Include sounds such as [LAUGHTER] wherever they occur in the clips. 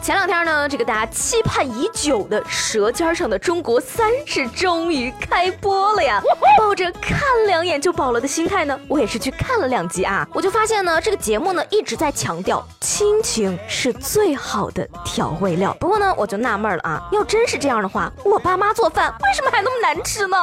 前两天呢，这个大家期盼已久的《舌尖上的中国三》是终于开播了呀！抱着看两眼就饱了的心态呢，我也是去看了两集啊。我就发现呢，这个节目呢一直在强调亲情是最好的调味料。不过呢，我就纳闷了啊，要真是这样的话，我爸妈做饭为什么还那么难吃呢？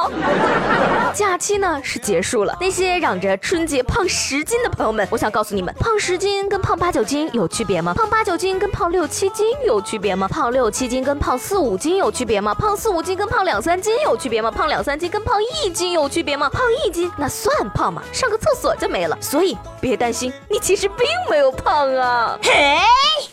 [LAUGHS] 假期呢是结束了，那些嚷着春节胖十斤的朋友们，我想告诉你们，胖十斤跟胖八九斤有区别吗？胖八九斤跟胖六七斤。斤有区别吗？胖六七斤跟胖四五斤有区别吗？胖四五斤跟胖两三斤有区别吗？胖两三斤跟胖一斤有区别吗？胖一斤那算胖吗？上个厕所就没了。所以别担心，你其实并没有胖啊。嘿，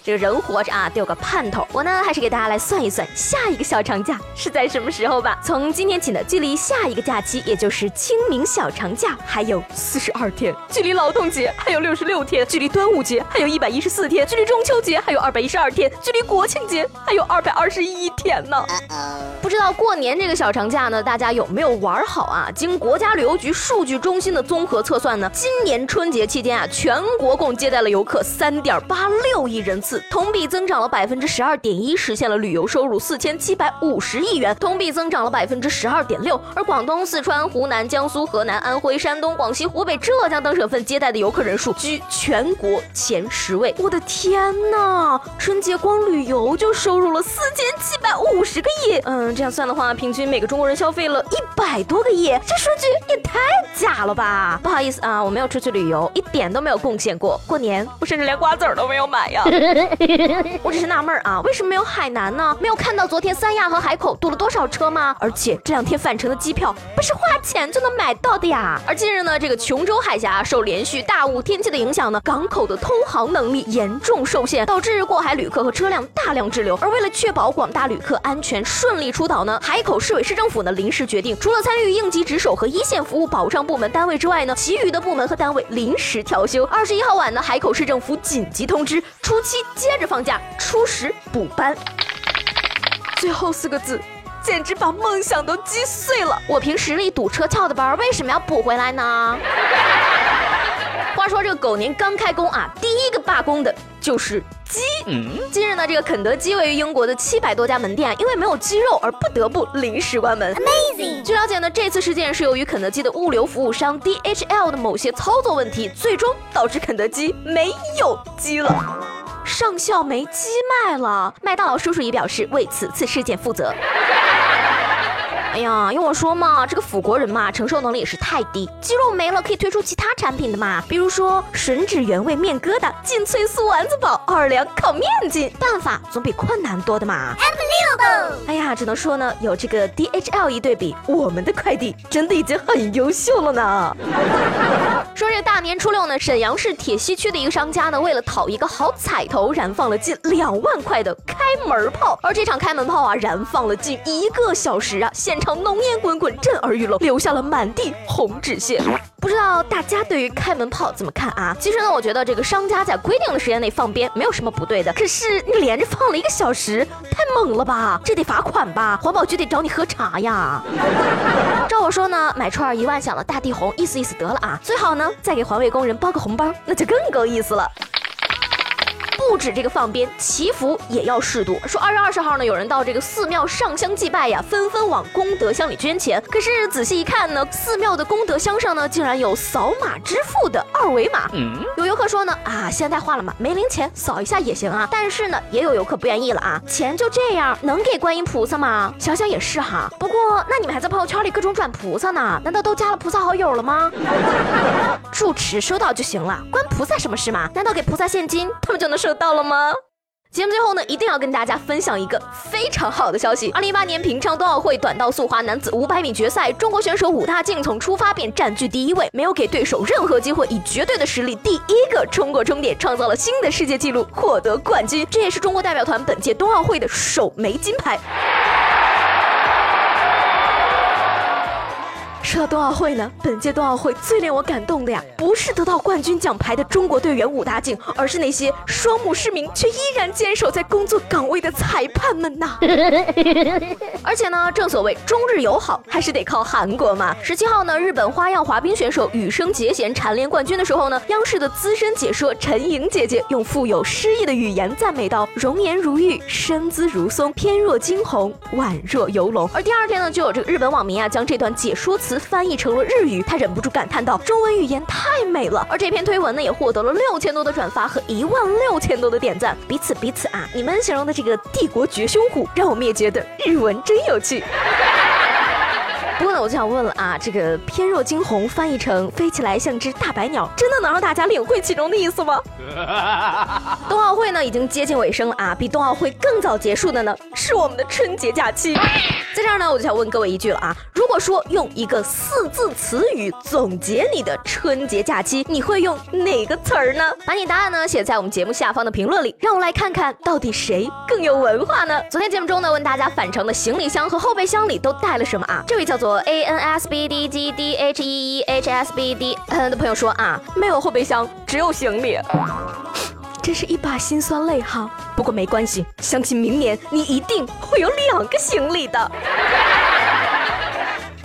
这个人活着啊，得有个盼头。我呢，还是给大家来算一算下一个小长假是在什么时候吧。从今天起呢，距离下一个假期，也就是清明小长假还有四十二天；距离劳动节还有六十六天；距离端午节还有一百一十四天；距离中秋节还有二百一十二天；距离国庆节还有二百二十一天呢。[LAUGHS] 不知道过年这个小长假呢，大家有没有玩好啊？经国家旅游局数据中心的综合测算呢，今年春节期间啊，全国共接待了游客三点八六亿人次，同比增长了百分之十二点一，实现了旅游收入四千七百五十亿元，同比增长了百分之十二点六。而广东、四川、湖南、江苏、河南、安徽、山东、广西、湖北、浙江等省份接待的游客人数居全国前十位。我的天呐，春节光旅游就收入了四千七百五十个亿，嗯，这样算的话，平均每个中国人消费了一百多个亿，这数据也太假了吧！不好意思啊，我没有出去旅游，一点都没有贡献过。过年我甚至连瓜子儿都没有买呀。[LAUGHS] [LAUGHS] 我只是纳闷啊，为什么没有海南呢？没有看到昨天三亚和海口堵了多少车吗？而且这两天返程的机票不是花钱就能买到的呀。而近日呢，这个琼州海峡受连续大雾天气的影响呢，港口的通航能力严重受限，导致过海旅客和车辆大量滞留。而为了确保广大旅客安全顺利出岛呢，海口市委市政府呢临时决定，除了参与应急值守和一线服务保障部门单位之外呢，其余的部门和单位临时调休。二十一号晚呢，海口市政府紧急通知，初七接着放假，初十补班。最后四个字，简直把梦想都击碎了。我凭实力堵车翘的班，为什么要补回来呢？[LAUGHS] 话说这个狗年刚开工啊，第一个罢工的就是鸡。嗯近日呢，这个肯德基位于英国的七百多家门店因为没有鸡肉而不得不临时关门。Amazing！据了解呢，这次事件是由于肯德基的物流服务商 DHL 的某些操作问题，最终导致肯德基没有鸡了，上校没鸡卖了。麦当劳叔叔也表示为此次事件负责。哎呀，用我说嘛，这个腐国人嘛，承受能力也是太低。鸡肉没了，可以推出其他产品的嘛，比如说吮指原味面疙瘩、劲脆素丸子堡、奥尔良烤面筋，办法总比困难多的嘛。哎呀，只能说呢，有这个 DHL 一对比，我们的快递真的已经很优秀了呢。[LAUGHS] 说这大年初六呢，沈阳市铁西区的一个商家呢，为了讨一个好彩头，燃放了近两万块的开门炮，而这场开门炮啊，燃放了近一个小时啊，现场浓烟滚滚，震耳欲聋，留下了满地红纸屑。不知道大家对于开门炮怎么看啊？其实呢，我觉得这个商家在规定的时间内放鞭没有什么不对的。可是你连着放了一个小时，太猛了吧？这得罚款吧？环保局得找你喝茶呀。[LAUGHS] 照我说呢，买串一万响的大地红，意思意思得了啊。最好呢，再给环卫工人包个红包，那就更够意思了。不止这个放鞭，祈福也要适度。说二月二十号呢，有人到这个寺庙上香祭拜呀，纷纷往功德箱里捐钱。可是仔细一看呢，寺庙的功德箱上呢，竟然有扫码支付的二维码。有游客说呢，啊，现代化了嘛，没零钱扫一下也行啊。但是呢，也有游客不愿意了啊，钱就这样能给观音菩萨吗？想想也是哈。不过那你们还在朋友圈里各种转菩萨呢，难道都加了菩萨好友了吗？住持收到就行了，关菩萨什么事嘛？难道给菩萨现金，他们就能收到了吗？节目最后呢，一定要跟大家分享一个非常好的消息。二零一八年平昌冬奥会短道速滑男子五百米决赛，中国选手武大靖从出发便占据第一位，没有给对手任何机会，以绝对的实力第一个冲过终点，创造了新的世界纪录，获得冠军。这也是中国代表团本届冬奥会的首枚金牌。[LAUGHS] 冬奥会呢，本届冬奥会最令我感动的呀，不是得到冠军奖牌的中国队员武大靖，而是那些双目失明却依然坚守在工作岗位的裁判们呐。[LAUGHS] 而且呢，正所谓中日友好还是得靠韩国嘛。十七号呢，日本花样滑冰选手羽生结弦蝉联冠军的时候呢，央视的资深解说陈莹姐姐用富有诗意的语言赞美道：“容颜如玉，身姿如松，翩若惊鸿，宛若游龙。”而第二天呢，就有这个日本网民啊，将这段解说词翻翻译成了日语，他忍不住感叹道：“中文语言太美了。”而这篇推文呢，也获得了六千多的转发和一万六千多的点赞。彼此彼此啊，你们形容的这个帝国绝凶虎，让我们也觉得日文真有趣。不过呢，我就想问了啊，这个“翩若惊鸿”翻译成“飞起来像只大白鸟”，真的能让大家领会其中的意思吗？[LAUGHS] 冬奥会呢已经接近尾声了啊，比冬奥会更早结束的呢是我们的春节假期。在这儿呢，我就想问各位一句了啊，如果说用一个四字词语总结你的春节假期，你会用哪个词儿呢？把你答案呢写在我们节目下方的评论里，让我来看看到底谁更有文化呢？昨天节目中呢，问大家返程的行李箱和后备箱里都带了什么啊？这位叫做 A N S B D G D H E E H S B D 的朋友说啊，没有后备箱，只有行李。真是一把辛酸泪哈，不过没关系，相信明年你一定会有两个行李的。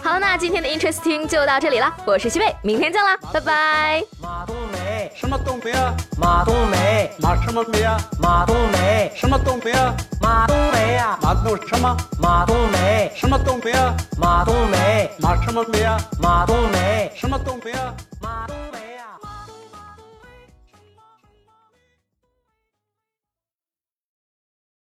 好了，那今天的 Interesting 就到这里了，我是西贝，明天见啦，拜拜。马冬梅，什么冬梅啊？马冬梅，马什么梅啊？马冬梅，什么冬梅啊？马冬梅啊？马冬什么？马冬梅，什么冬梅啊？马冬梅，马什么梅啊？马冬梅，什么冬梅啊？马冬梅。